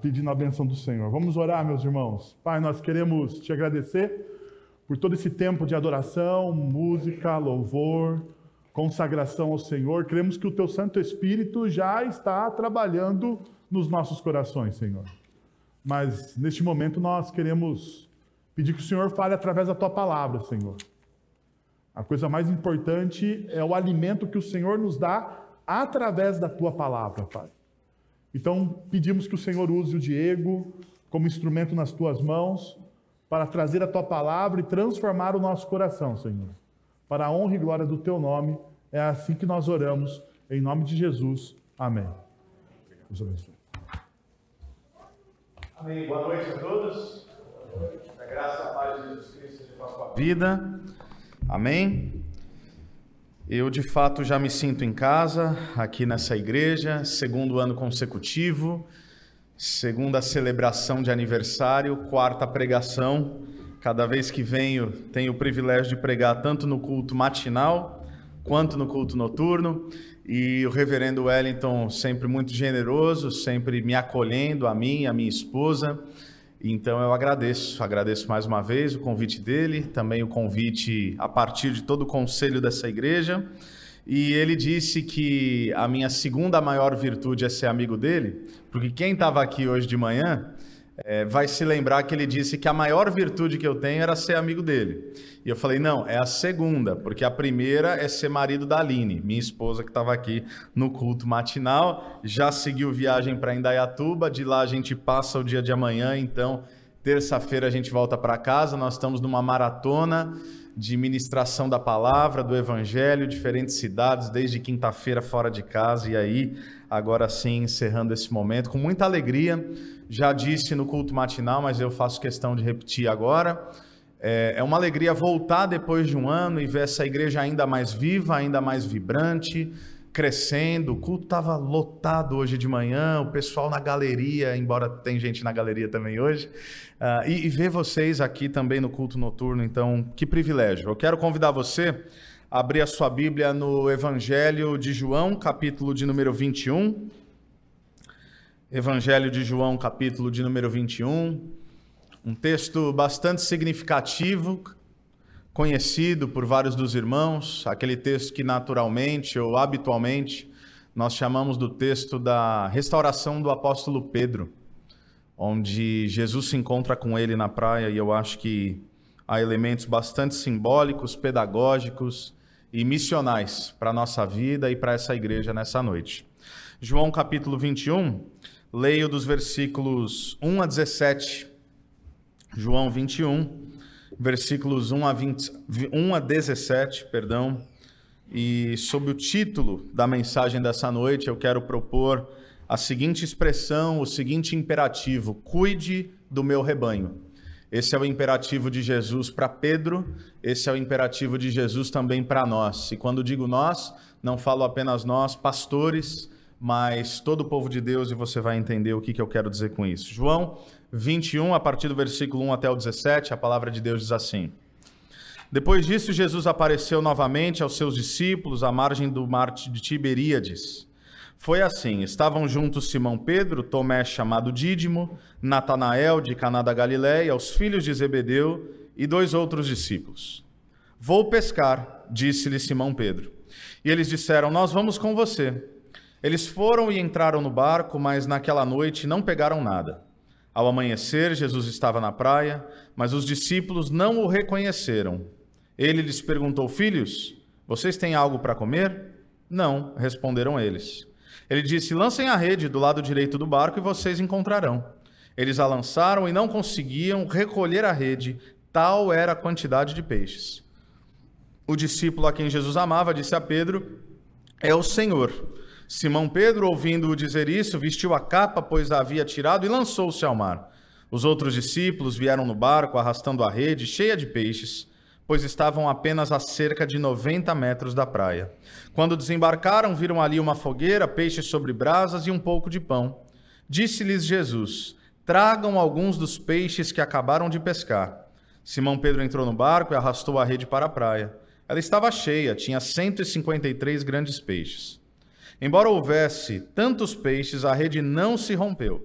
pedindo a benção do Senhor. Vamos orar, meus irmãos. Pai, nós queremos te agradecer por todo esse tempo de adoração, música, louvor, consagração ao Senhor. Cremos que o teu Santo Espírito já está trabalhando nos nossos corações, Senhor. Mas neste momento nós queremos pedir que o Senhor fale através da tua palavra, Senhor. A coisa mais importante é o alimento que o Senhor nos dá através da tua palavra, Pai. Então, pedimos que o Senhor use o Diego como instrumento nas tuas mãos para trazer a tua palavra e transformar o nosso coração, Senhor. Para a honra e glória do teu nome, é assim que nós oramos, em nome de Jesus. Amém. Deus abençoe. Amém. Boa noite a todos. A graça a paz de Jesus Cristo seja com sua vida. Amém. Eu de fato já me sinto em casa aqui nessa igreja, segundo ano consecutivo, segunda celebração de aniversário, quarta pregação. Cada vez que venho, tenho o privilégio de pregar tanto no culto matinal quanto no culto noturno. E o reverendo Wellington, sempre muito generoso, sempre me acolhendo, a mim, a minha esposa. Então eu agradeço, agradeço mais uma vez o convite dele, também o convite a partir de todo o conselho dessa igreja. E ele disse que a minha segunda maior virtude é ser amigo dele, porque quem estava aqui hoje de manhã é, vai se lembrar que ele disse que a maior virtude que eu tenho era ser amigo dele. E eu falei, não, é a segunda, porque a primeira é ser marido da Aline, minha esposa que estava aqui no culto matinal, já seguiu viagem para Indaiatuba, de lá a gente passa o dia de amanhã, então terça-feira a gente volta para casa, nós estamos numa maratona de ministração da palavra, do evangelho, diferentes cidades, desde quinta-feira fora de casa, e aí, agora sim, encerrando esse momento, com muita alegria, já disse no culto matinal, mas eu faço questão de repetir agora. É, é uma alegria voltar depois de um ano e ver essa igreja ainda mais viva, ainda mais vibrante, crescendo. O culto estava lotado hoje de manhã, o pessoal na galeria, embora tem gente na galeria também hoje, uh, e, e ver vocês aqui também no culto noturno. Então, que privilégio. Eu quero convidar você abrir a sua Bíblia no Evangelho de João, capítulo de número 21. Evangelho de João, capítulo de número 21. Um texto bastante significativo, conhecido por vários dos irmãos, aquele texto que naturalmente ou habitualmente nós chamamos do texto da restauração do apóstolo Pedro, onde Jesus se encontra com ele na praia e eu acho que há elementos bastante simbólicos, pedagógicos e missionais para a nossa vida e para essa igreja nessa noite. João capítulo 21, leio dos versículos 1 a 17. João 21, versículos 1 a, 20, 1 a 17, perdão. E sob o título da mensagem dessa noite, eu quero propor a seguinte expressão, o seguinte imperativo: cuide do meu rebanho. Esse é o imperativo de Jesus para Pedro, esse é o imperativo de Jesus também para nós. E quando digo nós, não falo apenas nós, pastores, mas todo o povo de Deus, e você vai entender o que, que eu quero dizer com isso. João 21, a partir do versículo 1 até o 17, a palavra de Deus diz assim: Depois disso, Jesus apareceu novamente aos seus discípulos à margem do mar de Tiberíades. Foi assim: estavam juntos Simão Pedro, Tomé chamado Dídimo, Natanael de Caná da Galiléia, os filhos de Zebedeu e dois outros discípulos. Vou pescar, disse-lhe Simão Pedro. E eles disseram: Nós vamos com você. Eles foram e entraram no barco, mas naquela noite não pegaram nada. Ao amanhecer, Jesus estava na praia, mas os discípulos não o reconheceram. Ele lhes perguntou: Filhos, vocês têm algo para comer? Não, responderam eles. Ele disse: Lancem a rede do lado direito do barco e vocês encontrarão. Eles a lançaram e não conseguiam recolher a rede, tal era a quantidade de peixes. O discípulo a quem Jesus amava disse a Pedro: É o Senhor. Simão Pedro, ouvindo-o dizer isso, vestiu a capa, pois a havia tirado, e lançou-se ao mar. Os outros discípulos vieram no barco, arrastando a rede cheia de peixes, pois estavam apenas a cerca de 90 metros da praia. Quando desembarcaram, viram ali uma fogueira, peixes sobre brasas e um pouco de pão. Disse-lhes Jesus: Tragam alguns dos peixes que acabaram de pescar. Simão Pedro entrou no barco e arrastou a rede para a praia. Ela estava cheia, tinha 153 grandes peixes. Embora houvesse tantos peixes, a rede não se rompeu.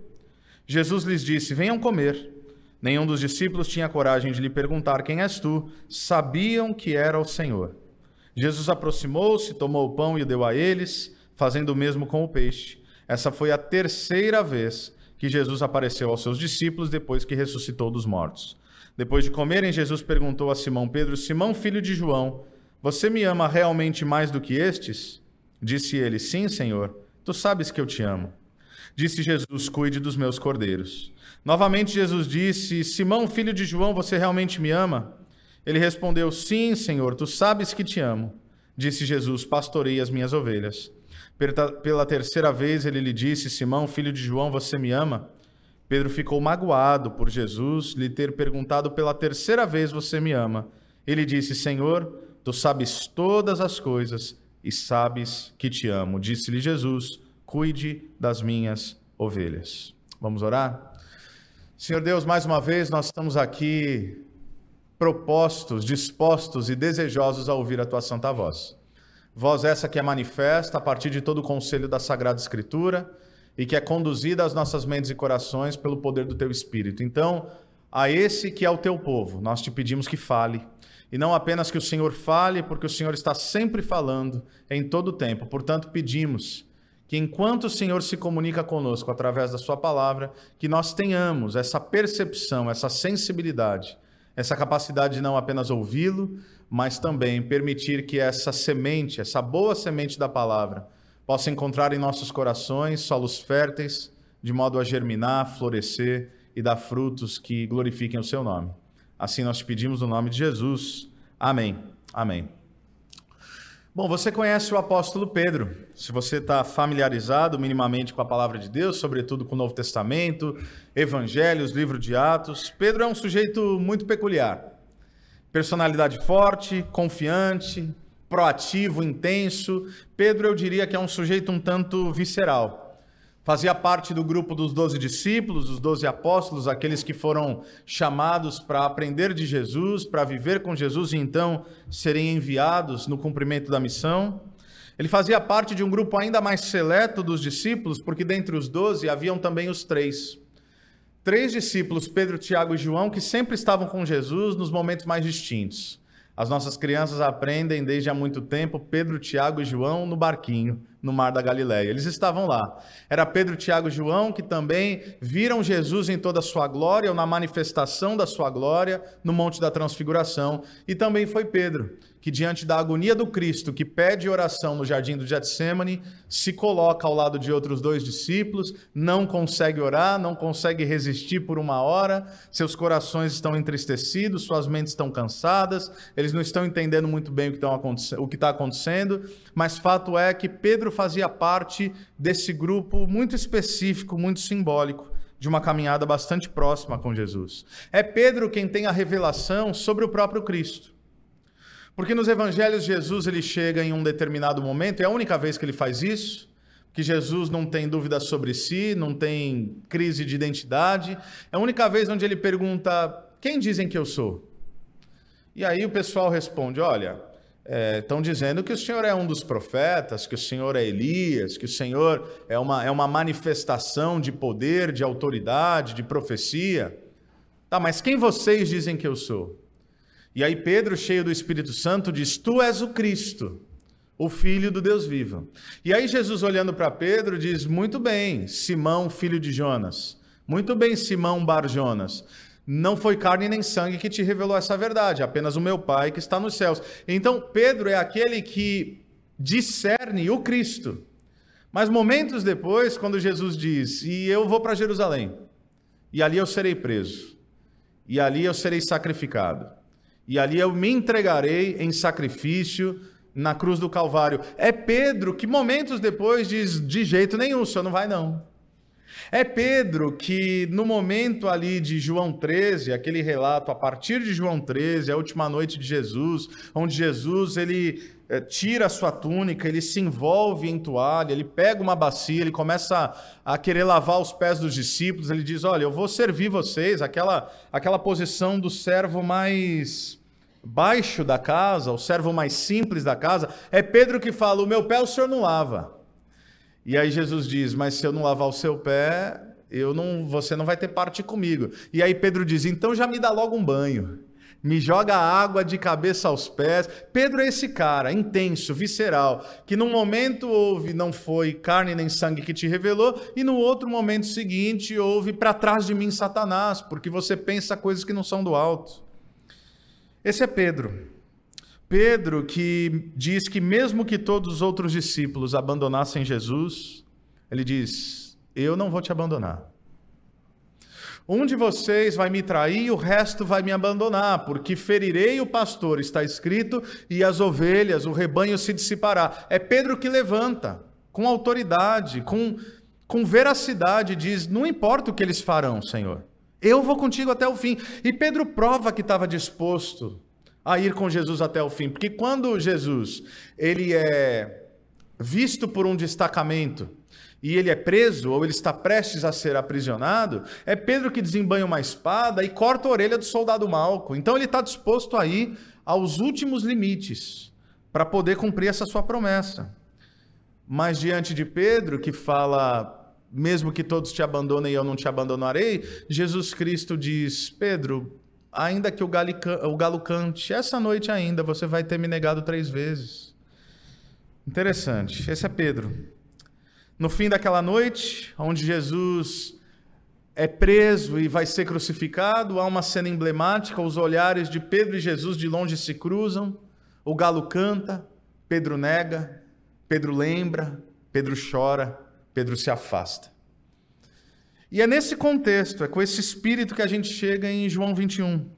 Jesus lhes disse: Venham comer. Nenhum dos discípulos tinha coragem de lhe perguntar: Quem és tu? Sabiam que era o Senhor. Jesus aproximou-se, tomou o pão e o deu a eles, fazendo o mesmo com o peixe. Essa foi a terceira vez que Jesus apareceu aos seus discípulos depois que ressuscitou dos mortos. Depois de comerem, Jesus perguntou a Simão Pedro: Simão, filho de João, você me ama realmente mais do que estes? Disse ele: Sim, Senhor, tu sabes que eu te amo. Disse Jesus: Cuide dos meus cordeiros. Novamente Jesus disse: Simão, filho de João, você realmente me ama? Ele respondeu: Sim, Senhor, tu sabes que te amo. Disse Jesus: Pastorei as minhas ovelhas. Pela terceira vez ele lhe disse: Simão, filho de João, você me ama? Pedro ficou magoado por Jesus lhe ter perguntado pela terceira vez: Você me ama? Ele disse: Senhor, tu sabes todas as coisas e sabes que te amo. Disse-lhe Jesus: Cuide das minhas ovelhas. Vamos orar? Senhor Deus, mais uma vez nós estamos aqui propostos, dispostos e desejosos a ouvir a tua santa voz. Voz essa que é manifesta a partir de todo o conselho da Sagrada Escritura e que é conduzida às nossas mentes e corações pelo poder do teu Espírito. Então, a esse que é o teu povo, nós te pedimos que fale. E não apenas que o Senhor fale, porque o Senhor está sempre falando em todo o tempo. Portanto, pedimos que enquanto o Senhor se comunica conosco através da sua palavra, que nós tenhamos essa percepção, essa sensibilidade essa capacidade de não apenas ouvi-lo, mas também permitir que essa semente, essa boa semente da palavra, possa encontrar em nossos corações solos férteis, de modo a germinar, florescer e dar frutos que glorifiquem o seu nome. Assim nós te pedimos no nome de Jesus. Amém. Amém. Bom, você conhece o apóstolo Pedro. Se você está familiarizado minimamente com a palavra de Deus, sobretudo com o Novo Testamento, Evangelhos, livro de Atos, Pedro é um sujeito muito peculiar. Personalidade forte, confiante, proativo, intenso. Pedro, eu diria que é um sujeito um tanto visceral. Fazia parte do grupo dos doze discípulos, os doze apóstolos, aqueles que foram chamados para aprender de Jesus, para viver com Jesus e então serem enviados no cumprimento da missão. Ele fazia parte de um grupo ainda mais seleto dos discípulos, porque dentre os doze haviam também os três. Três discípulos, Pedro, Tiago e João, que sempre estavam com Jesus nos momentos mais distintos. As nossas crianças aprendem desde há muito tempo Pedro, Tiago e João no barquinho no mar da Galileia. Eles estavam lá. Era Pedro, Tiago e João que também viram Jesus em toda a sua glória, ou na manifestação da sua glória, no Monte da Transfiguração. E também foi Pedro, que diante da agonia do Cristo, que pede oração no jardim do Getsemane, se coloca ao lado de outros dois discípulos, não consegue orar, não consegue resistir por uma hora, seus corações estão entristecidos, suas mentes estão cansadas, eles não estão entendendo muito bem o que está acontecendo, mas fato é que Pedro fazia parte desse grupo muito específico, muito simbólico, de uma caminhada bastante próxima com Jesus. É Pedro quem tem a revelação sobre o próprio Cristo. Porque nos evangelhos Jesus ele chega em um determinado momento, é a única vez que ele faz isso, que Jesus não tem dúvida sobre si, não tem crise de identidade, é a única vez onde ele pergunta: "Quem dizem que eu sou?" E aí o pessoal responde: "Olha, estão é, dizendo que o Senhor é um dos profetas, que o Senhor é Elias, que o Senhor é uma, é uma manifestação de poder, de autoridade, de profecia. Tá, mas quem vocês dizem que eu sou? E aí Pedro, cheio do Espírito Santo, diz: Tu és o Cristo, o Filho do Deus vivo. E aí Jesus, olhando para Pedro, diz: Muito bem, Simão, filho de Jonas. Muito bem, Simão Bar Jonas não foi carne nem sangue que te revelou essa verdade, apenas o meu Pai que está nos céus. Então, Pedro é aquele que discerne o Cristo. Mas momentos depois, quando Jesus diz: E eu vou para Jerusalém, e ali eu serei preso, e ali eu serei sacrificado, e ali eu me entregarei em sacrifício na cruz do Calvário. É Pedro que momentos depois diz: De jeito nenhum, o senhor não vai não. É Pedro que, no momento ali de João 13, aquele relato a partir de João 13, a última noite de Jesus, onde Jesus ele é, tira a sua túnica, ele se envolve em toalha, ele pega uma bacia, ele começa a, a querer lavar os pés dos discípulos, ele diz: Olha, eu vou servir vocês, aquela, aquela posição do servo mais baixo da casa, o servo mais simples da casa. É Pedro que fala: O meu pé o senhor não lava. E aí Jesus diz: Mas se eu não lavar o seu pé, eu não, você não vai ter parte comigo. E aí Pedro diz: então já me dá logo um banho. Me joga água de cabeça aos pés. Pedro é esse cara, intenso, visceral, que num momento houve, não foi carne nem sangue que te revelou, e no outro momento seguinte houve para trás de mim Satanás, porque você pensa coisas que não são do alto. Esse é Pedro. Pedro que diz que mesmo que todos os outros discípulos abandonassem Jesus, ele diz: Eu não vou te abandonar. Um de vocês vai me trair e o resto vai me abandonar, porque ferirei o pastor, está escrito, e as ovelhas, o rebanho se dissipará. É Pedro que levanta, com autoridade, com, com veracidade, diz: Não importa o que eles farão, Senhor, eu vou contigo até o fim. E Pedro prova que estava disposto a ir com Jesus até o fim, porque quando Jesus ele é visto por um destacamento, e ele é preso, ou ele está prestes a ser aprisionado, é Pedro que desembanha uma espada e corta a orelha do soldado Malco. Então ele está disposto a ir aos últimos limites para poder cumprir essa sua promessa. Mas diante de Pedro, que fala, mesmo que todos te abandonem, eu não te abandonarei, Jesus Cristo diz: Pedro, ainda que o, o galo cante, essa noite ainda você vai ter me negado três vezes. Interessante. Esse é Pedro. No fim daquela noite, onde Jesus é preso e vai ser crucificado, há uma cena emblemática, os olhares de Pedro e Jesus de longe se cruzam, o galo canta, Pedro nega, Pedro lembra, Pedro chora, Pedro se afasta. E é nesse contexto, é com esse espírito que a gente chega em João 21.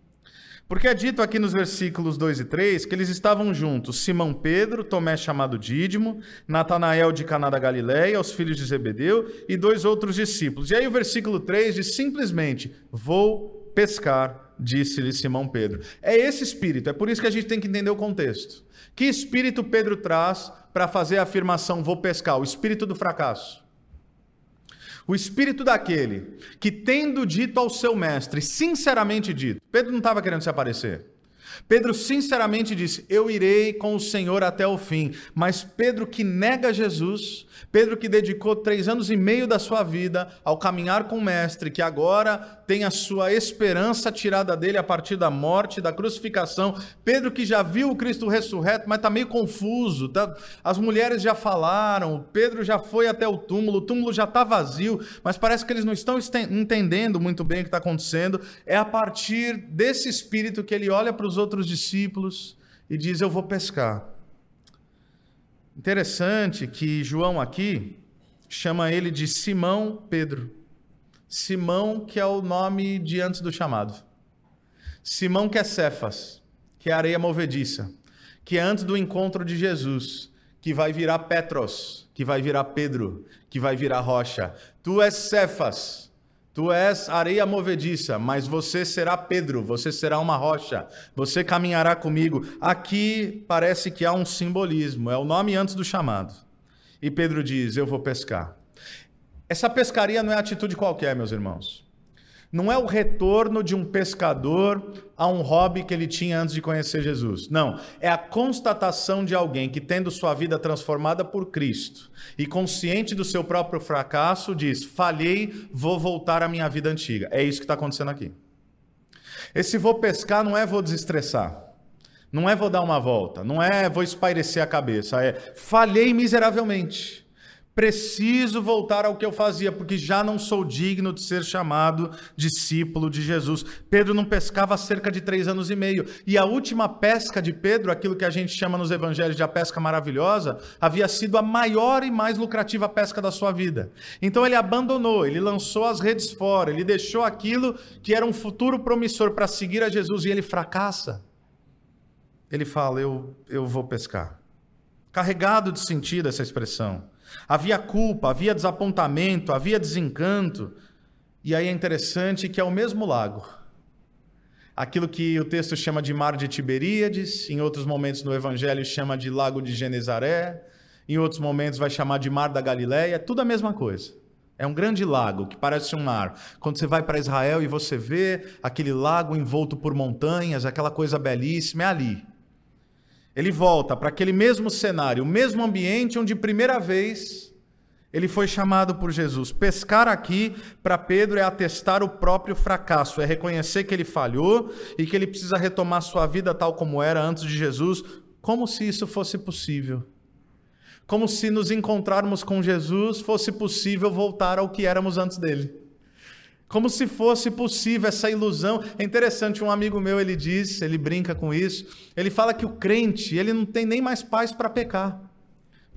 Porque é dito aqui nos versículos 2 e 3 que eles estavam juntos, Simão Pedro, Tomé chamado Dídimo, Natanael de Caná da Galiléia, os filhos de Zebedeu e dois outros discípulos. E aí o versículo 3 diz simplesmente: "Vou pescar", disse-lhe Simão Pedro. É esse espírito, é por isso que a gente tem que entender o contexto. Que espírito Pedro traz para fazer a afirmação "vou pescar"? O espírito do fracasso. O espírito daquele que, tendo dito ao seu mestre, sinceramente dito, Pedro não estava querendo se aparecer. Pedro sinceramente disse: Eu irei com o Senhor até o fim. Mas Pedro, que nega Jesus, Pedro, que dedicou três anos e meio da sua vida ao caminhar com o Mestre, que agora tem a sua esperança tirada dele a partir da morte, da crucificação. Pedro, que já viu o Cristo ressurreto, mas está meio confuso. Tá? As mulheres já falaram, Pedro já foi até o túmulo, o túmulo já está vazio, mas parece que eles não estão entendendo muito bem o que está acontecendo. É a partir desse espírito que ele olha para os outros discípulos e diz: Eu vou pescar. Interessante que João aqui chama ele de Simão Pedro. Simão, que é o nome de antes do chamado. Simão que é Cefas, que é areia movediça, que é antes do encontro de Jesus, que vai virar Petros, que vai virar Pedro, que vai virar rocha. Tu és Cefas, Tu és areia movediça, mas você será Pedro, você será uma rocha, você caminhará comigo. Aqui parece que há um simbolismo, é o nome antes do chamado. E Pedro diz: Eu vou pescar. Essa pescaria não é atitude qualquer, meus irmãos não é o retorno de um pescador a um hobby que ele tinha antes de conhecer Jesus. Não, é a constatação de alguém que, tendo sua vida transformada por Cristo e consciente do seu próprio fracasso, diz: falhei, vou voltar à minha vida antiga. É isso que está acontecendo aqui. Esse vou pescar não é vou desestressar. Não é vou dar uma volta, não é vou espairecer a cabeça, é falhei miseravelmente. Preciso voltar ao que eu fazia, porque já não sou digno de ser chamado discípulo de Jesus. Pedro não pescava há cerca de três anos e meio. E a última pesca de Pedro, aquilo que a gente chama nos evangelhos de a pesca maravilhosa, havia sido a maior e mais lucrativa pesca da sua vida. Então ele abandonou, ele lançou as redes fora, ele deixou aquilo que era um futuro promissor para seguir a Jesus e ele fracassa. Ele fala: Eu, eu vou pescar. Carregado de sentido essa expressão. Havia culpa, havia desapontamento, havia desencanto. E aí é interessante que é o mesmo lago. Aquilo que o texto chama de Mar de Tiberíades, em outros momentos no Evangelho chama de Lago de Genezaré, em outros momentos vai chamar de Mar da Galileia, tudo a mesma coisa. É um grande lago que parece um mar. Quando você vai para Israel e você vê aquele lago envolto por montanhas, aquela coisa belíssima, é ali. Ele volta para aquele mesmo cenário, o mesmo ambiente onde, primeira vez, Ele foi chamado por Jesus. Pescar aqui, para Pedro, é atestar o próprio fracasso, é reconhecer que ele falhou e que ele precisa retomar sua vida tal como era antes de Jesus, como se isso fosse possível. Como se nos encontrarmos com Jesus fosse possível voltar ao que éramos antes dele. Como se fosse possível essa ilusão. É interessante, um amigo meu, ele diz, ele brinca com isso, ele fala que o crente, ele não tem nem mais paz para pecar.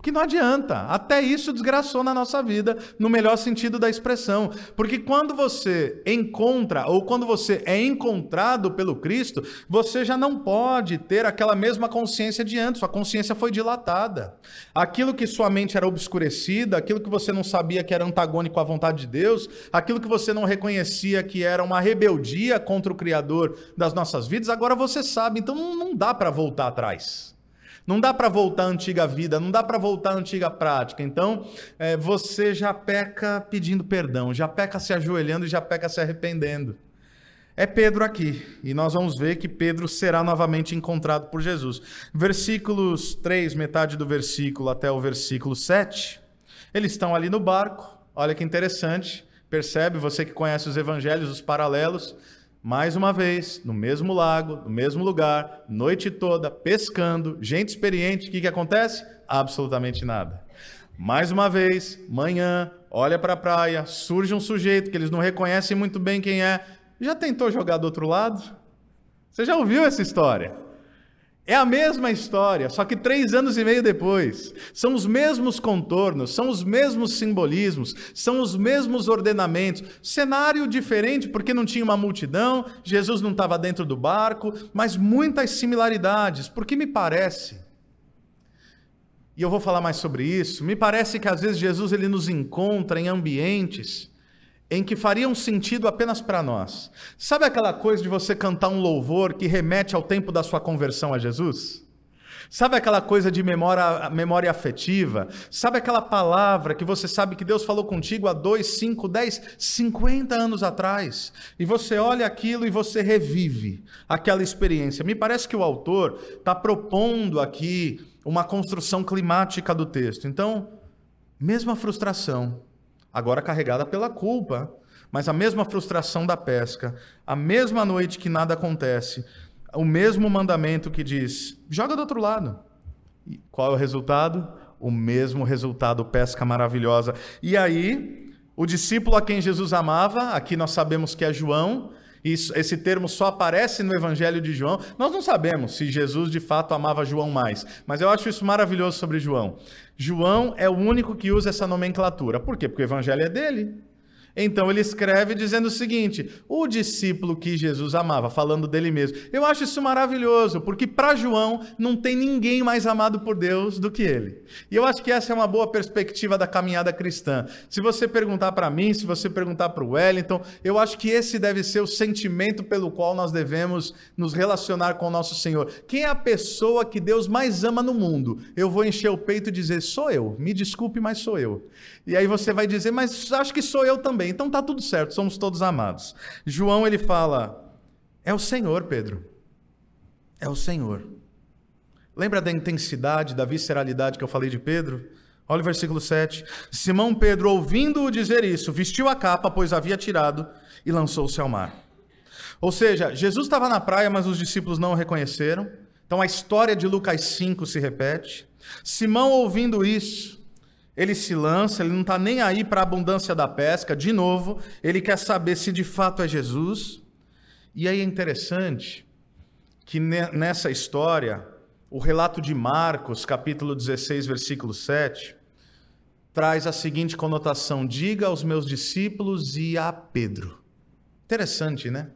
Porque não adianta, até isso desgraçou na nossa vida, no melhor sentido da expressão. Porque quando você encontra, ou quando você é encontrado pelo Cristo, você já não pode ter aquela mesma consciência de antes, sua consciência foi dilatada. Aquilo que sua mente era obscurecida, aquilo que você não sabia que era antagônico à vontade de Deus, aquilo que você não reconhecia que era uma rebeldia contra o Criador das nossas vidas, agora você sabe, então não dá para voltar atrás. Não dá para voltar à antiga vida, não dá para voltar à antiga prática. Então, é, você já peca pedindo perdão, já peca se ajoelhando e já peca se arrependendo. É Pedro aqui, e nós vamos ver que Pedro será novamente encontrado por Jesus. Versículos 3, metade do versículo até o versículo 7, eles estão ali no barco. Olha que interessante, percebe, você que conhece os evangelhos, os paralelos, mais uma vez, no mesmo lago, no mesmo lugar, noite toda, pescando, gente experiente, o que, que acontece? Absolutamente nada. Mais uma vez, manhã, olha para a praia, surge um sujeito que eles não reconhecem muito bem quem é. Já tentou jogar do outro lado? Você já ouviu essa história? É a mesma história, só que três anos e meio depois. São os mesmos contornos, são os mesmos simbolismos, são os mesmos ordenamentos. Cenário diferente, porque não tinha uma multidão, Jesus não estava dentro do barco, mas muitas similaridades. Porque me parece, e eu vou falar mais sobre isso, me parece que às vezes Jesus ele nos encontra em ambientes em que fariam sentido apenas para nós. Sabe aquela coisa de você cantar um louvor que remete ao tempo da sua conversão a Jesus? Sabe aquela coisa de memória, memória afetiva? Sabe aquela palavra que você sabe que Deus falou contigo há 2, 5, 10, 50 anos atrás? E você olha aquilo e você revive aquela experiência. Me parece que o autor está propondo aqui uma construção climática do texto. Então, mesma frustração, agora carregada pela culpa, mas a mesma frustração da pesca, a mesma noite que nada acontece, o mesmo mandamento que diz: joga do outro lado. E qual é o resultado? O mesmo resultado, pesca maravilhosa. E aí, o discípulo a quem Jesus amava, aqui nós sabemos que é João, isso, esse termo só aparece no Evangelho de João. Nós não sabemos se Jesus de fato amava João mais, mas eu acho isso maravilhoso sobre João. João é o único que usa essa nomenclatura. Por quê? Porque o Evangelho é dele. Então ele escreve dizendo o seguinte: o discípulo que Jesus amava, falando dele mesmo. Eu acho isso maravilhoso, porque para João não tem ninguém mais amado por Deus do que ele. E eu acho que essa é uma boa perspectiva da caminhada cristã. Se você perguntar para mim, se você perguntar para o Wellington, eu acho que esse deve ser o sentimento pelo qual nós devemos nos relacionar com o nosso Senhor. Quem é a pessoa que Deus mais ama no mundo? Eu vou encher o peito e dizer: sou eu. Me desculpe, mas sou eu. E aí você vai dizer: mas acho que sou eu também também. Então tá tudo certo, somos todos amados. João ele fala: É o Senhor, Pedro. É o Senhor. Lembra da intensidade, da visceralidade que eu falei de Pedro? Olha o versículo 7. Simão Pedro, ouvindo-o dizer isso, vestiu a capa, pois havia tirado, e lançou-se ao mar. Ou seja, Jesus estava na praia, mas os discípulos não o reconheceram. Então a história de Lucas 5 se repete. Simão, ouvindo isso, ele se lança, ele não está nem aí para a abundância da pesca, de novo, ele quer saber se de fato é Jesus. E aí é interessante que nessa história, o relato de Marcos, capítulo 16, versículo 7, traz a seguinte conotação: diga aos meus discípulos e a Pedro. Interessante, né?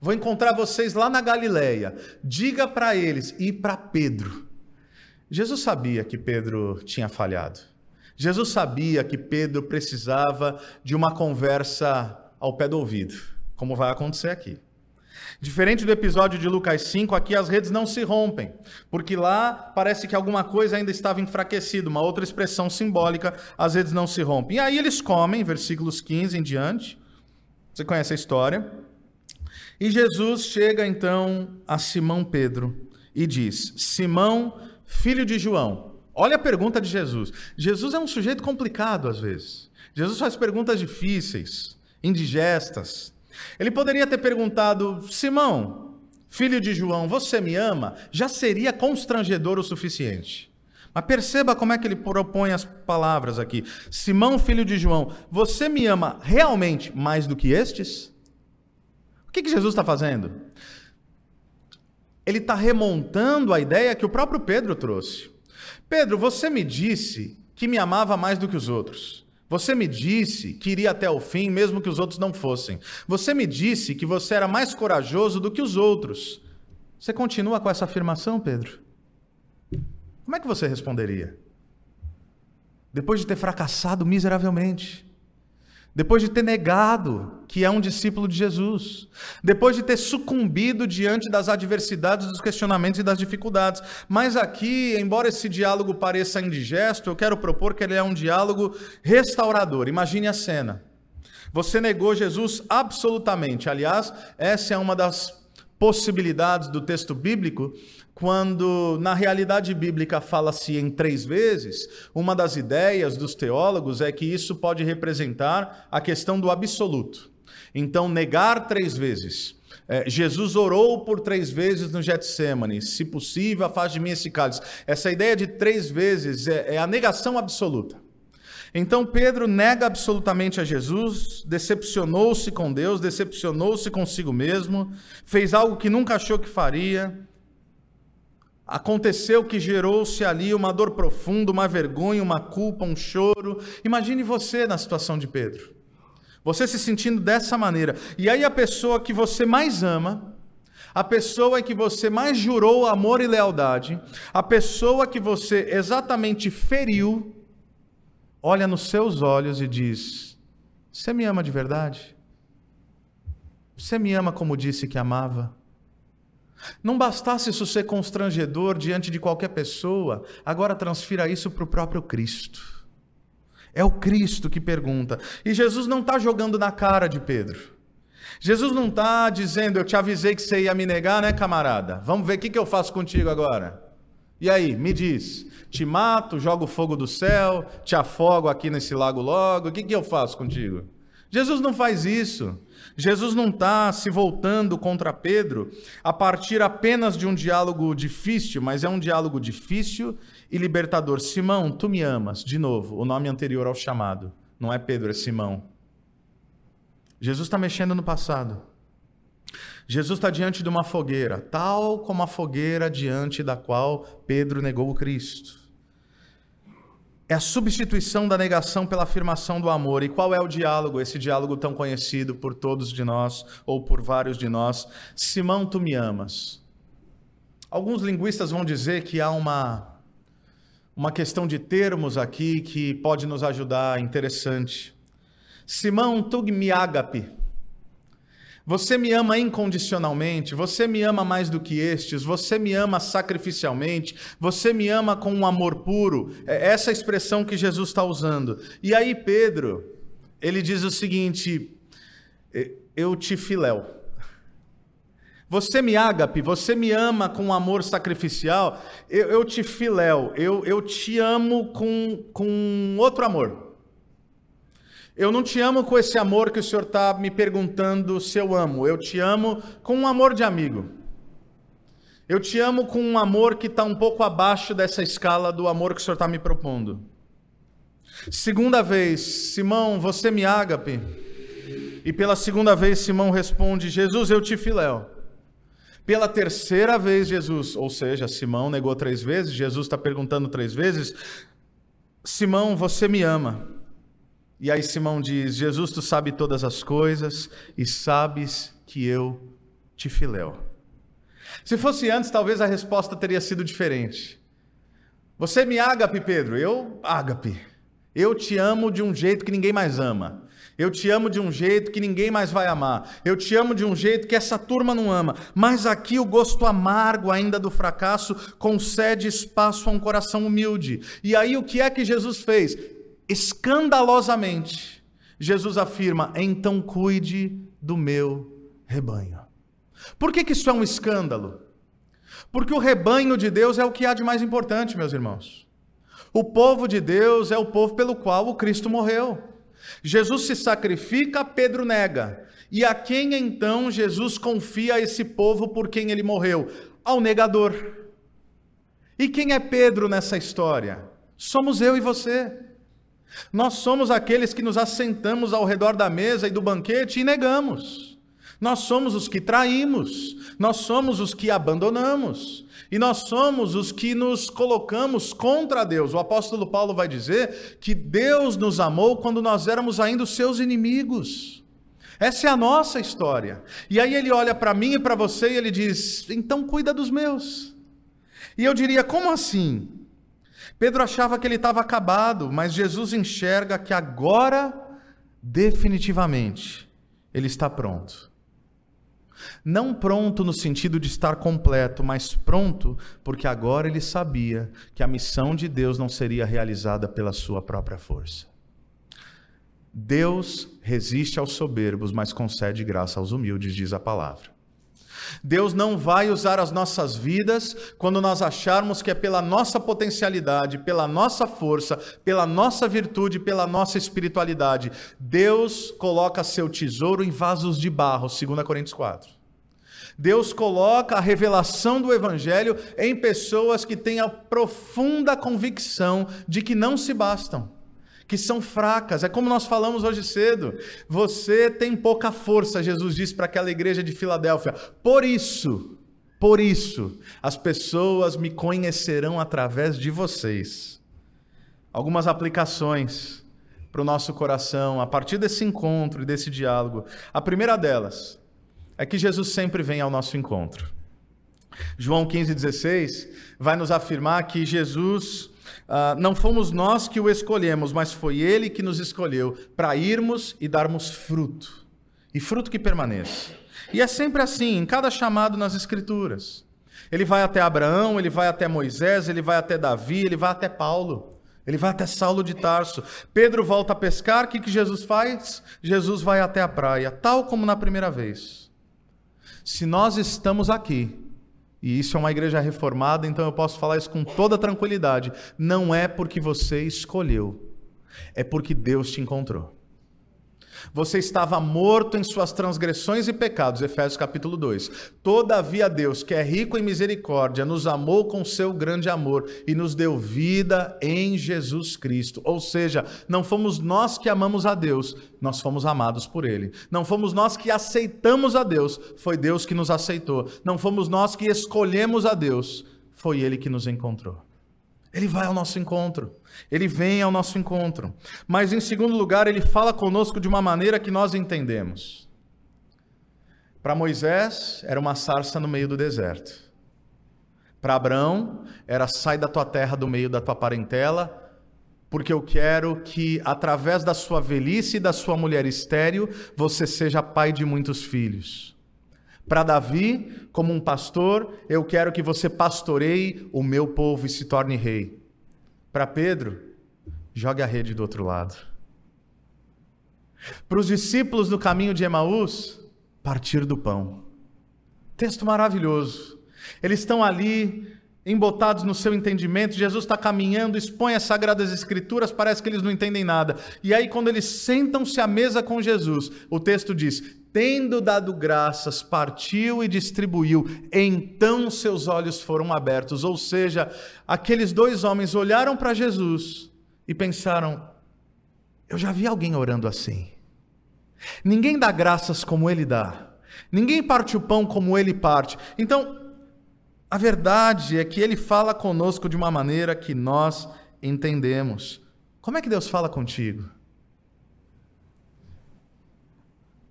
Vou encontrar vocês lá na Galileia. Diga para eles e para Pedro. Jesus sabia que Pedro tinha falhado. Jesus sabia que Pedro precisava de uma conversa ao pé do ouvido, como vai acontecer aqui. Diferente do episódio de Lucas 5, aqui as redes não se rompem, porque lá parece que alguma coisa ainda estava enfraquecida, uma outra expressão simbólica, as redes não se rompem. E aí eles comem, versículos 15 em diante. Você conhece a história? E Jesus chega então a Simão Pedro e diz: Simão, filho de João, Olha a pergunta de Jesus. Jesus é um sujeito complicado às vezes. Jesus faz perguntas difíceis, indigestas. Ele poderia ter perguntado: Simão, filho de João, você me ama? Já seria constrangedor o suficiente. Mas perceba como é que ele propõe as palavras aqui. Simão, filho de João, você me ama realmente mais do que estes? O que, que Jesus está fazendo? Ele está remontando a ideia que o próprio Pedro trouxe. Pedro, você me disse que me amava mais do que os outros. Você me disse que iria até o fim, mesmo que os outros não fossem. Você me disse que você era mais corajoso do que os outros. Você continua com essa afirmação, Pedro? Como é que você responderia? Depois de ter fracassado miseravelmente, depois de ter negado que é um discípulo de Jesus, depois de ter sucumbido diante das adversidades, dos questionamentos e das dificuldades. Mas aqui, embora esse diálogo pareça indigesto, eu quero propor que ele é um diálogo restaurador. Imagine a cena. Você negou Jesus absolutamente. Aliás, essa é uma das possibilidades do texto bíblico quando na realidade bíblica fala-se em três vezes, uma das ideias dos teólogos é que isso pode representar a questão do absoluto. Então, negar três vezes. É, Jesus orou por três vezes no Getsemane, se possível, afaste de mim esse cálice. Essa ideia de três vezes é, é a negação absoluta. Então Pedro nega absolutamente a Jesus, decepcionou-se com Deus, decepcionou-se consigo mesmo, fez algo que nunca achou que faria, Aconteceu que gerou-se ali uma dor profunda, uma vergonha, uma culpa, um choro. Imagine você na situação de Pedro. Você se sentindo dessa maneira. E aí a pessoa que você mais ama, a pessoa em que você mais jurou amor e lealdade, a pessoa que você exatamente feriu, olha nos seus olhos e diz: Você me ama de verdade? Você me ama como disse que amava? Não bastasse isso ser constrangedor diante de qualquer pessoa, agora transfira isso para o próprio Cristo. É o Cristo que pergunta. E Jesus não está jogando na cara de Pedro. Jesus não está dizendo, eu te avisei que você ia me negar, né, camarada? Vamos ver o que, que eu faço contigo agora. E aí, me diz, te mato, jogo fogo do céu, te afogo aqui nesse lago logo, o que, que eu faço contigo? Jesus não faz isso. Jesus não está se voltando contra Pedro a partir apenas de um diálogo difícil, mas é um diálogo difícil e libertador. Simão, tu me amas. De novo, o nome anterior ao chamado. Não é Pedro, é Simão. Jesus está mexendo no passado. Jesus está diante de uma fogueira, tal como a fogueira diante da qual Pedro negou o Cristo. É a substituição da negação pela afirmação do amor. E qual é o diálogo, esse diálogo tão conhecido por todos de nós, ou por vários de nós? Simão, tu me amas. Alguns linguistas vão dizer que há uma, uma questão de termos aqui que pode nos ajudar, interessante. Simão, tu me agape. Você me ama incondicionalmente, você me ama mais do que estes, você me ama sacrificialmente, você me ama com um amor puro. É essa expressão que Jesus está usando. E aí, Pedro, ele diz o seguinte: Eu te filéu. Você me ágape, você me ama com um amor sacrificial, eu, eu te filéu, eu, eu te amo com, com outro amor. Eu não te amo com esse amor que o Senhor está me perguntando se eu amo. Eu te amo com um amor de amigo. Eu te amo com um amor que está um pouco abaixo dessa escala do amor que o Senhor está me propondo. Segunda vez, Simão, você me ágape. E pela segunda vez, Simão responde: Jesus, eu te filéu. Pela terceira vez, Jesus, ou seja, Simão negou três vezes, Jesus está perguntando três vezes: Simão, você me ama. E aí Simão diz: Jesus, tu sabe todas as coisas e sabes que eu te filéu. Se fosse antes, talvez a resposta teria sido diferente. Você me ágape, Pedro? Eu, ágape. Eu te amo de um jeito que ninguém mais ama. Eu te amo de um jeito que ninguém mais vai amar. Eu te amo de um jeito que essa turma não ama. Mas aqui o gosto amargo ainda do fracasso concede espaço a um coração humilde. E aí o que é que Jesus fez? Escandalosamente, Jesus afirma: então cuide do meu rebanho. Por que, que isso é um escândalo? Porque o rebanho de Deus é o que há de mais importante, meus irmãos. O povo de Deus é o povo pelo qual o Cristo morreu. Jesus se sacrifica, Pedro nega. E a quem então Jesus confia esse povo por quem ele morreu? Ao negador. E quem é Pedro nessa história? Somos eu e você. Nós somos aqueles que nos assentamos ao redor da mesa e do banquete e negamos. Nós somos os que traímos, nós somos os que abandonamos, e nós somos os que nos colocamos contra Deus. O apóstolo Paulo vai dizer que Deus nos amou quando nós éramos ainda os seus inimigos. Essa é a nossa história. E aí ele olha para mim e para você e ele diz: então cuida dos meus. E eu diria: como assim? Pedro achava que ele estava acabado, mas Jesus enxerga que agora, definitivamente, ele está pronto. Não pronto no sentido de estar completo, mas pronto porque agora ele sabia que a missão de Deus não seria realizada pela sua própria força. Deus resiste aos soberbos, mas concede graça aos humildes, diz a palavra. Deus não vai usar as nossas vidas quando nós acharmos que é pela nossa potencialidade, pela nossa força, pela nossa virtude, pela nossa espiritualidade. Deus coloca seu tesouro em vasos de barro, 2 Coríntios 4. Deus coloca a revelação do Evangelho em pessoas que têm a profunda convicção de que não se bastam que são fracas. É como nós falamos hoje cedo. Você tem pouca força, Jesus disse para aquela igreja de Filadélfia. Por isso, por isso, as pessoas me conhecerão através de vocês. Algumas aplicações para o nosso coração a partir desse encontro e desse diálogo. A primeira delas é que Jesus sempre vem ao nosso encontro. João 15,16 vai nos afirmar que Jesus Uh, não fomos nós que o escolhemos, mas foi ele que nos escolheu para irmos e darmos fruto. E fruto que permaneça. E é sempre assim, em cada chamado nas Escrituras. Ele vai até Abraão, ele vai até Moisés, ele vai até Davi, ele vai até Paulo. Ele vai até Saulo de Tarso. Pedro volta a pescar, o que, que Jesus faz? Jesus vai até a praia, tal como na primeira vez. Se nós estamos aqui, e isso é uma igreja reformada, então eu posso falar isso com toda tranquilidade. Não é porque você escolheu, é porque Deus te encontrou. Você estava morto em suas transgressões e pecados, Efésios capítulo 2. Todavia Deus, que é rico em misericórdia, nos amou com seu grande amor e nos deu vida em Jesus Cristo. Ou seja, não fomos nós que amamos a Deus, nós fomos amados por ele. Não fomos nós que aceitamos a Deus, foi Deus que nos aceitou. Não fomos nós que escolhemos a Deus, foi ele que nos encontrou. Ele vai ao nosso encontro. Ele vem ao nosso encontro. Mas, em segundo lugar, ele fala conosco de uma maneira que nós entendemos. Para Moisés, era uma sarça no meio do deserto. Para Abraão, era sai da tua terra, do meio da tua parentela, porque eu quero que, através da sua velhice e da sua mulher estéril, você seja pai de muitos filhos. Para Davi, como um pastor, eu quero que você pastoreie o meu povo e se torne rei. Para Pedro, jogue a rede do outro lado. Para os discípulos do caminho de Emaús, partir do pão. Texto maravilhoso. Eles estão ali embotados no seu entendimento, Jesus está caminhando, expõe as Sagradas Escrituras, parece que eles não entendem nada. E aí, quando eles sentam-se à mesa com Jesus, o texto diz: tendo dado graças, partiu e distribuiu, então seus olhos foram abertos. Ou seja, aqueles dois homens olharam para Jesus e pensaram: eu já vi alguém orando assim. Ninguém dá graças como ele dá. Ninguém parte o pão como ele parte. Então, a verdade é que ele fala conosco de uma maneira que nós entendemos. Como é que Deus fala contigo?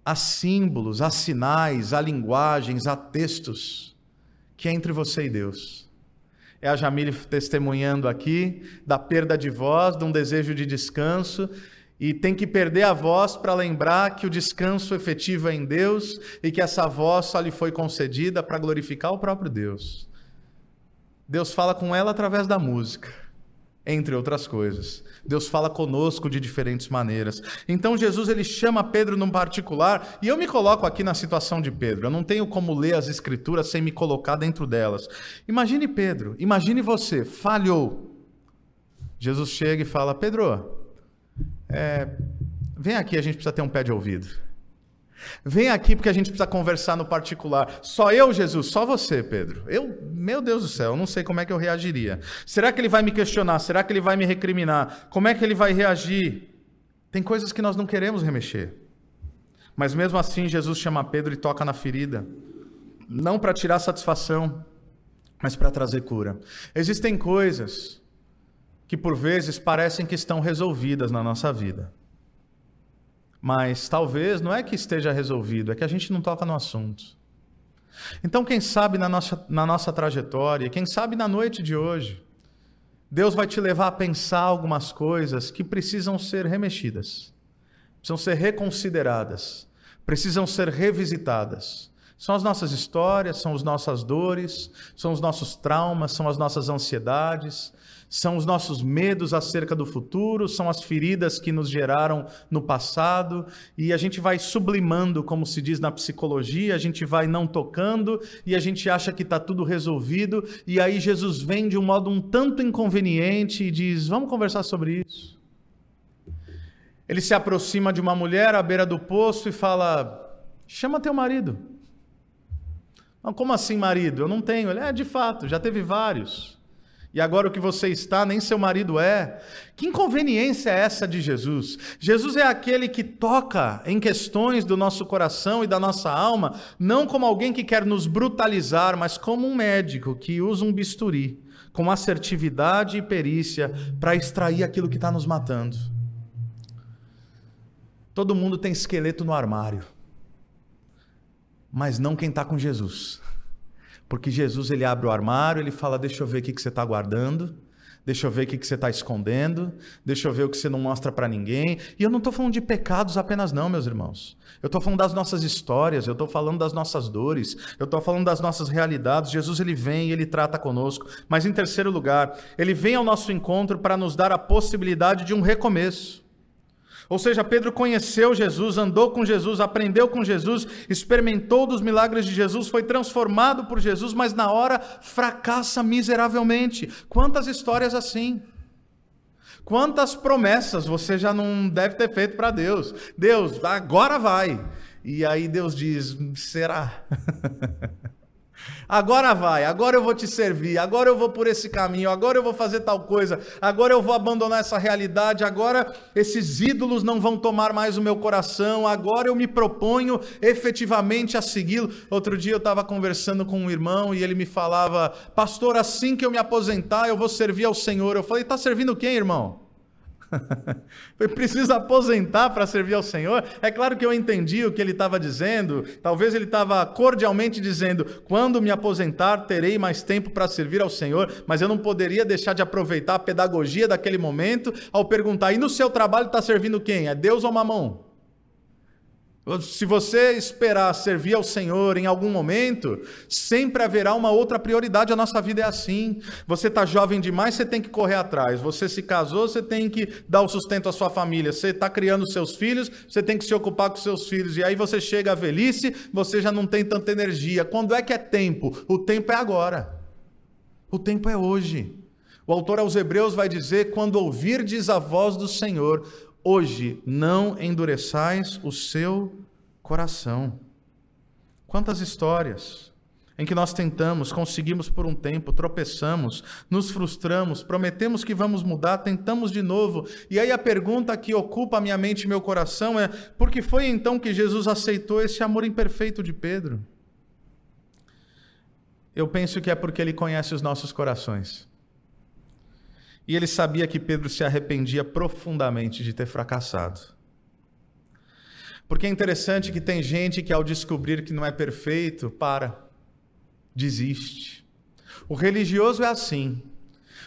Há símbolos, há sinais, há linguagens, há textos que é entre você e Deus. É a Jamile testemunhando aqui da perda de voz, de um desejo de descanso, e tem que perder a voz para lembrar que o descanso efetivo é em Deus e que essa voz só lhe foi concedida para glorificar o próprio Deus. Deus fala com ela através da música, entre outras coisas. Deus fala conosco de diferentes maneiras. Então Jesus ele chama Pedro num particular, e eu me coloco aqui na situação de Pedro. Eu não tenho como ler as escrituras sem me colocar dentro delas. Imagine Pedro, imagine você, falhou. Jesus chega e fala: Pedro, é, vem aqui, a gente precisa ter um pé de ouvido. Vem aqui porque a gente precisa conversar no particular. Só eu, Jesus, só você, Pedro. Eu, meu Deus do céu, eu não sei como é que eu reagiria. Será que ele vai me questionar? Será que ele vai me recriminar? Como é que ele vai reagir? Tem coisas que nós não queremos remexer. Mas mesmo assim, Jesus chama Pedro e toca na ferida. Não para tirar satisfação, mas para trazer cura. Existem coisas que por vezes parecem que estão resolvidas na nossa vida. Mas talvez não é que esteja resolvido, é que a gente não toca no assunto. Então, quem sabe na nossa, na nossa trajetória, quem sabe na noite de hoje, Deus vai te levar a pensar algumas coisas que precisam ser remexidas, precisam ser reconsideradas, precisam ser revisitadas. São as nossas histórias, são as nossas dores, são os nossos traumas, são as nossas ansiedades, são os nossos medos acerca do futuro, são as feridas que nos geraram no passado, e a gente vai sublimando, como se diz na psicologia, a gente vai não tocando e a gente acha que está tudo resolvido, e aí Jesus vem de um modo um tanto inconveniente e diz: Vamos conversar sobre isso. Ele se aproxima de uma mulher à beira do poço e fala: Chama teu marido. Como assim, marido? Eu não tenho. Ele é, de fato, já teve vários. E agora o que você está, nem seu marido é. Que inconveniência é essa de Jesus? Jesus é aquele que toca em questões do nosso coração e da nossa alma, não como alguém que quer nos brutalizar, mas como um médico que usa um bisturi com assertividade e perícia para extrair aquilo que está nos matando. Todo mundo tem esqueleto no armário, mas não quem está com Jesus. Porque Jesus ele abre o armário, ele fala: Deixa eu ver o que, que você está guardando, deixa eu ver o que, que você está escondendo, deixa eu ver o que você não mostra para ninguém. E eu não estou falando de pecados apenas, não, meus irmãos. Eu estou falando das nossas histórias, eu estou falando das nossas dores, eu estou falando das nossas realidades. Jesus ele vem e ele trata conosco. Mas em terceiro lugar, ele vem ao nosso encontro para nos dar a possibilidade de um recomeço. Ou seja, Pedro conheceu Jesus, andou com Jesus, aprendeu com Jesus, experimentou dos milagres de Jesus, foi transformado por Jesus, mas na hora fracassa miseravelmente. Quantas histórias assim? Quantas promessas você já não deve ter feito para Deus? Deus, agora vai. E aí Deus diz: será? Agora vai, agora eu vou te servir, agora eu vou por esse caminho, agora eu vou fazer tal coisa, agora eu vou abandonar essa realidade, agora esses ídolos não vão tomar mais o meu coração, agora eu me proponho efetivamente a segui-lo. Outro dia eu estava conversando com um irmão e ele me falava, pastor, assim que eu me aposentar, eu vou servir ao Senhor. Eu falei, está servindo quem, irmão? Precisa aposentar para servir ao Senhor? É claro que eu entendi o que ele estava dizendo. Talvez ele estava cordialmente dizendo: quando me aposentar, terei mais tempo para servir ao Senhor. Mas eu não poderia deixar de aproveitar a pedagogia daquele momento ao perguntar: e no seu trabalho está servindo quem? É Deus ou Mamão? Se você esperar servir ao Senhor em algum momento, sempre haverá uma outra prioridade. A nossa vida é assim. Você está jovem demais, você tem que correr atrás. Você se casou, você tem que dar o sustento à sua família. Você está criando seus filhos, você tem que se ocupar com seus filhos. E aí você chega à velhice, você já não tem tanta energia. Quando é que é tempo? O tempo é agora. O tempo é hoje. O autor aos Hebreus vai dizer: quando ouvirdes a voz do Senhor, Hoje não endureçais o seu coração. Quantas histórias em que nós tentamos, conseguimos por um tempo, tropeçamos, nos frustramos, prometemos que vamos mudar, tentamos de novo. E aí a pergunta que ocupa a minha mente e meu coração é: por que foi então que Jesus aceitou esse amor imperfeito de Pedro? Eu penso que é porque ele conhece os nossos corações. E ele sabia que Pedro se arrependia profundamente de ter fracassado. Porque é interessante que tem gente que, ao descobrir que não é perfeito, para, desiste. O religioso é assim.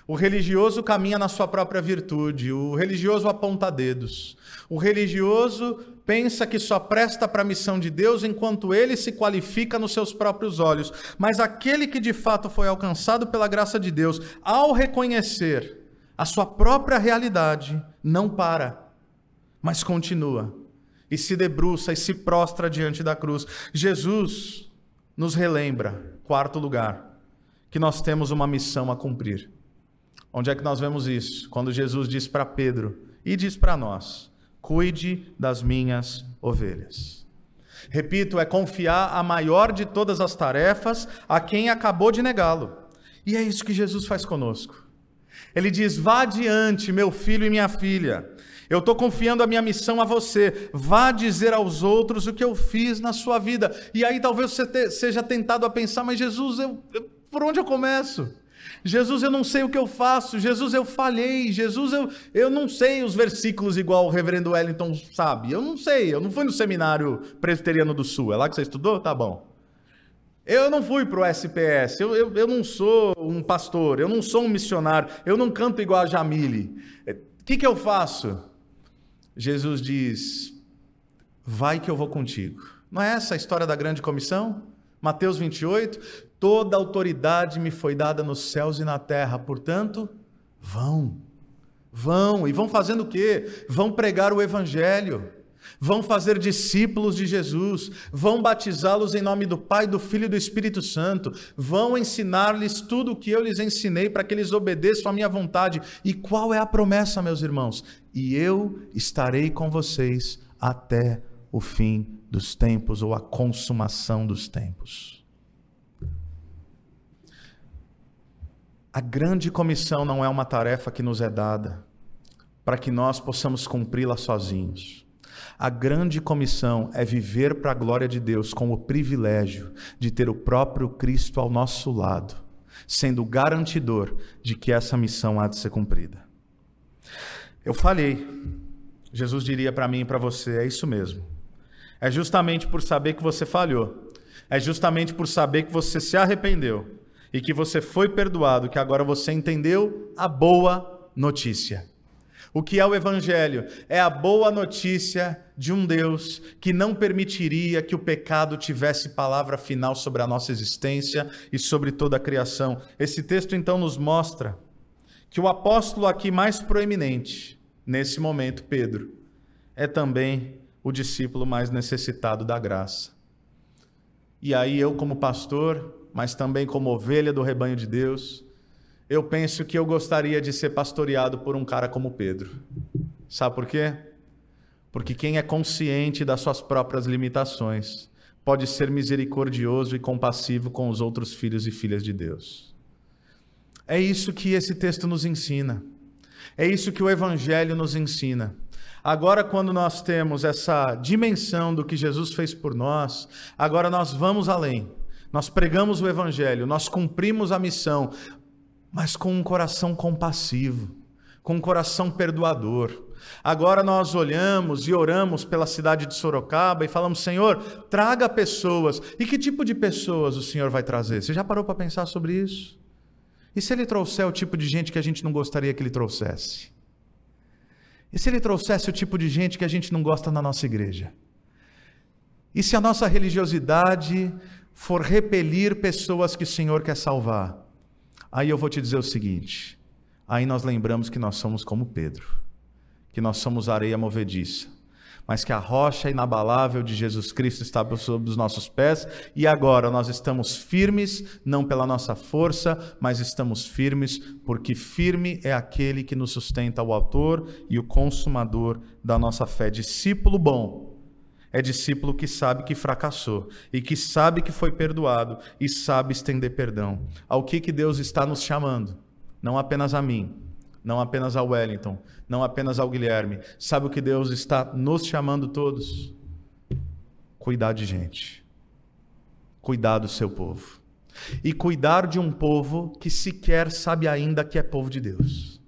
O religioso caminha na sua própria virtude, o religioso aponta dedos. O religioso pensa que só presta para a missão de Deus enquanto ele se qualifica nos seus próprios olhos. Mas aquele que de fato foi alcançado pela graça de Deus, ao reconhecer a sua própria realidade, não para, mas continua e se debruça e se prostra diante da cruz. Jesus nos relembra, quarto lugar, que nós temos uma missão a cumprir. Onde é que nós vemos isso? Quando Jesus diz para Pedro e diz para nós: Cuide das minhas ovelhas. Repito, é confiar a maior de todas as tarefas a quem acabou de negá-lo. E é isso que Jesus faz conosco. Ele diz: Vá adiante, meu filho e minha filha. Eu estou confiando a minha missão a você. Vá dizer aos outros o que eu fiz na sua vida. E aí talvez você te, seja tentado a pensar, mas Jesus, eu, eu, por onde eu começo? Jesus, eu não sei o que eu faço. Jesus, eu falhei. Jesus, eu, eu não sei os versículos igual o reverendo Wellington sabe. Eu não sei. Eu não fui no seminário presbiteriano do Sul. É lá que você estudou? Tá bom. Eu não fui para o SPS, eu, eu, eu, não sou um pastor, eu não sou um missionário, eu não canto igual a Jamile. O que, que eu faço? Jesus diz: Vai que eu vou contigo. Não é essa a história da grande comissão? Mateus 28: Toda autoridade me foi dada nos céus e na terra, portanto, vão. Vão. E vão fazendo o quê? Vão pregar o evangelho. Vão fazer discípulos de Jesus, vão batizá-los em nome do Pai, do Filho e do Espírito Santo, vão ensinar-lhes tudo o que eu lhes ensinei para que eles obedeçam à minha vontade. E qual é a promessa, meus irmãos? E eu estarei com vocês até o fim dos tempos ou a consumação dos tempos. A grande comissão não é uma tarefa que nos é dada para que nós possamos cumpri-la sozinhos. A grande comissão é viver para a glória de Deus com o privilégio de ter o próprio Cristo ao nosso lado, sendo garantidor de que essa missão há de ser cumprida. Eu falhei. Jesus diria para mim e para você: é isso mesmo. É justamente por saber que você falhou, é justamente por saber que você se arrependeu e que você foi perdoado que agora você entendeu a boa notícia. O que é o Evangelho? É a boa notícia de um Deus que não permitiria que o pecado tivesse palavra final sobre a nossa existência e sobre toda a criação. Esse texto então nos mostra que o apóstolo aqui mais proeminente, nesse momento, Pedro, é também o discípulo mais necessitado da graça. E aí eu, como pastor, mas também como ovelha do rebanho de Deus, eu penso que eu gostaria de ser pastoreado por um cara como Pedro. Sabe por quê? Porque quem é consciente das suas próprias limitações pode ser misericordioso e compassivo com os outros filhos e filhas de Deus. É isso que esse texto nos ensina. É isso que o Evangelho nos ensina. Agora, quando nós temos essa dimensão do que Jesus fez por nós, agora nós vamos além. Nós pregamos o Evangelho, nós cumprimos a missão, mas com um coração compassivo, com um coração perdoador. Agora nós olhamos e oramos pela cidade de Sorocaba e falamos: Senhor, traga pessoas. E que tipo de pessoas o Senhor vai trazer? Você já parou para pensar sobre isso? E se ele trouxer o tipo de gente que a gente não gostaria que ele trouxesse? E se ele trouxesse o tipo de gente que a gente não gosta na nossa igreja? E se a nossa religiosidade for repelir pessoas que o Senhor quer salvar? Aí eu vou te dizer o seguinte: aí nós lembramos que nós somos como Pedro, que nós somos areia movediça, mas que a rocha inabalável de Jesus Cristo está sob os nossos pés e agora nós estamos firmes, não pela nossa força, mas estamos firmes porque firme é aquele que nos sustenta, o autor e o consumador da nossa fé. Discípulo bom é discípulo que sabe que fracassou e que sabe que foi perdoado e sabe estender perdão. Ao que, que Deus está nos chamando? Não apenas a mim, não apenas ao Wellington, não apenas ao Guilherme. Sabe o que Deus está nos chamando todos? Cuidar de gente. Cuidar do seu povo. E cuidar de um povo que sequer sabe ainda que é povo de Deus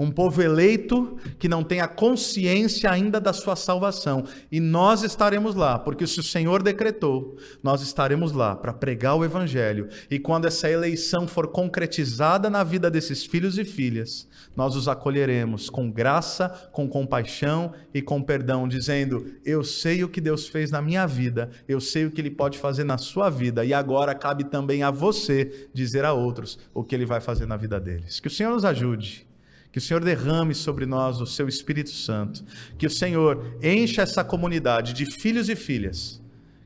um povo eleito que não tem a consciência ainda da sua salvação. E nós estaremos lá, porque se o Senhor decretou, nós estaremos lá para pregar o Evangelho. E quando essa eleição for concretizada na vida desses filhos e filhas, nós os acolheremos com graça, com compaixão e com perdão, dizendo: Eu sei o que Deus fez na minha vida, eu sei o que Ele pode fazer na sua vida, e agora cabe também a você dizer a outros o que Ele vai fazer na vida deles. Que o Senhor nos ajude que o Senhor derrame sobre nós o seu Espírito Santo. Que o Senhor encha essa comunidade de filhos e filhas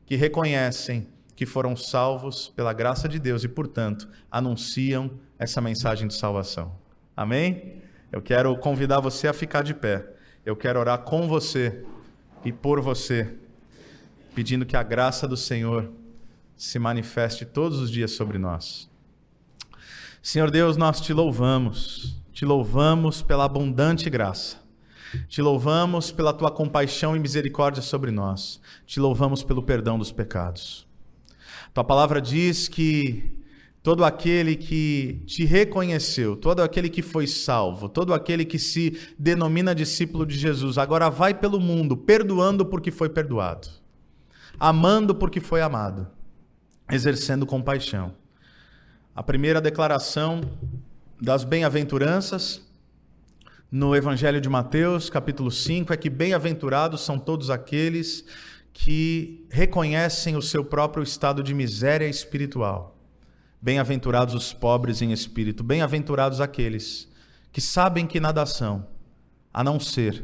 que reconhecem que foram salvos pela graça de Deus e, portanto, anunciam essa mensagem de salvação. Amém? Eu quero convidar você a ficar de pé. Eu quero orar com você e por você, pedindo que a graça do Senhor se manifeste todos os dias sobre nós. Senhor Deus, nós te louvamos, te louvamos pela abundante graça, te louvamos pela tua compaixão e misericórdia sobre nós, te louvamos pelo perdão dos pecados. Tua palavra diz que todo aquele que te reconheceu, todo aquele que foi salvo, todo aquele que se denomina discípulo de Jesus, agora vai pelo mundo perdoando porque foi perdoado, amando porque foi amado, exercendo compaixão. A primeira declaração das bem-aventuranças no Evangelho de Mateus, capítulo 5, é que bem-aventurados são todos aqueles que reconhecem o seu próprio estado de miséria espiritual. Bem-aventurados os pobres em espírito, bem-aventurados aqueles que sabem que nada são, a não ser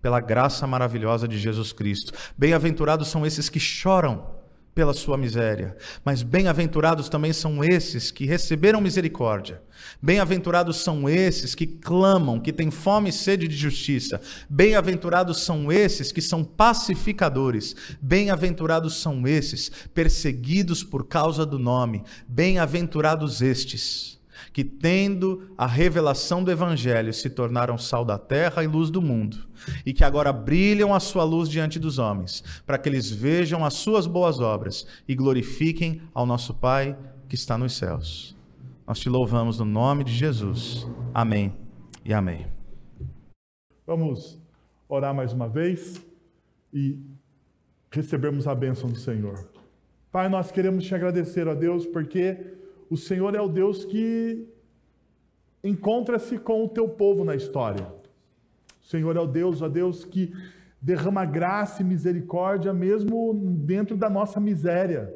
pela graça maravilhosa de Jesus Cristo. Bem-aventurados são esses que choram pela sua miséria. Mas bem-aventurados também são esses que receberam misericórdia. Bem-aventurados são esses que clamam, que têm fome e sede de justiça. Bem-aventurados são esses que são pacificadores. Bem-aventurados são esses perseguidos por causa do nome. Bem-aventurados estes que, tendo a revelação do Evangelho, se tornaram sal da terra e luz do mundo, e que agora brilham a sua luz diante dos homens, para que eles vejam as suas boas obras e glorifiquem ao nosso Pai que está nos céus. Nós te louvamos no nome de Jesus. Amém e amém. Vamos orar mais uma vez e recebermos a bênção do Senhor. Pai, nós queremos te agradecer, a Deus, porque o Senhor é o Deus que encontra-se com o teu povo na história. O Senhor é o Deus, ó Deus, que derrama graça e misericórdia mesmo dentro da nossa miséria,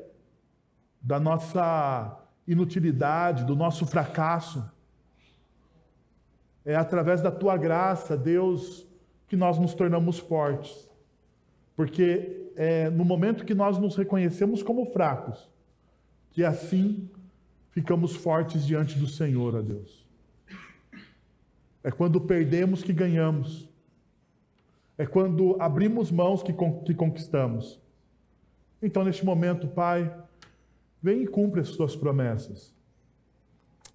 da nossa inutilidade, do nosso fracasso. É através da tua graça, Deus, que nós nos tornamos fortes. Porque é no momento que nós nos reconhecemos como fracos, que assim ficamos fortes diante do Senhor, ó Deus. É quando perdemos que ganhamos. É quando abrimos mãos que, que conquistamos. Então, neste momento, Pai, vem e cumpre as tuas promessas.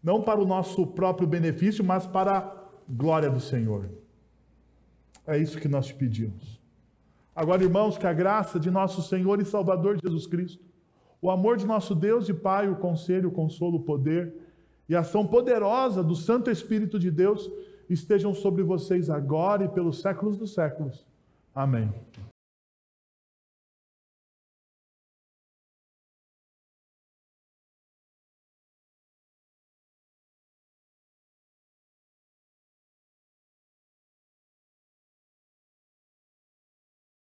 Não para o nosso próprio benefício, mas para a glória do Senhor. É isso que nós te pedimos. Agora, irmãos, que a graça de nosso Senhor e Salvador Jesus Cristo o amor de nosso Deus e Pai, o conselho, o consolo, o poder e a ação poderosa do Santo Espírito de Deus estejam sobre vocês agora e pelos séculos dos séculos. Amém.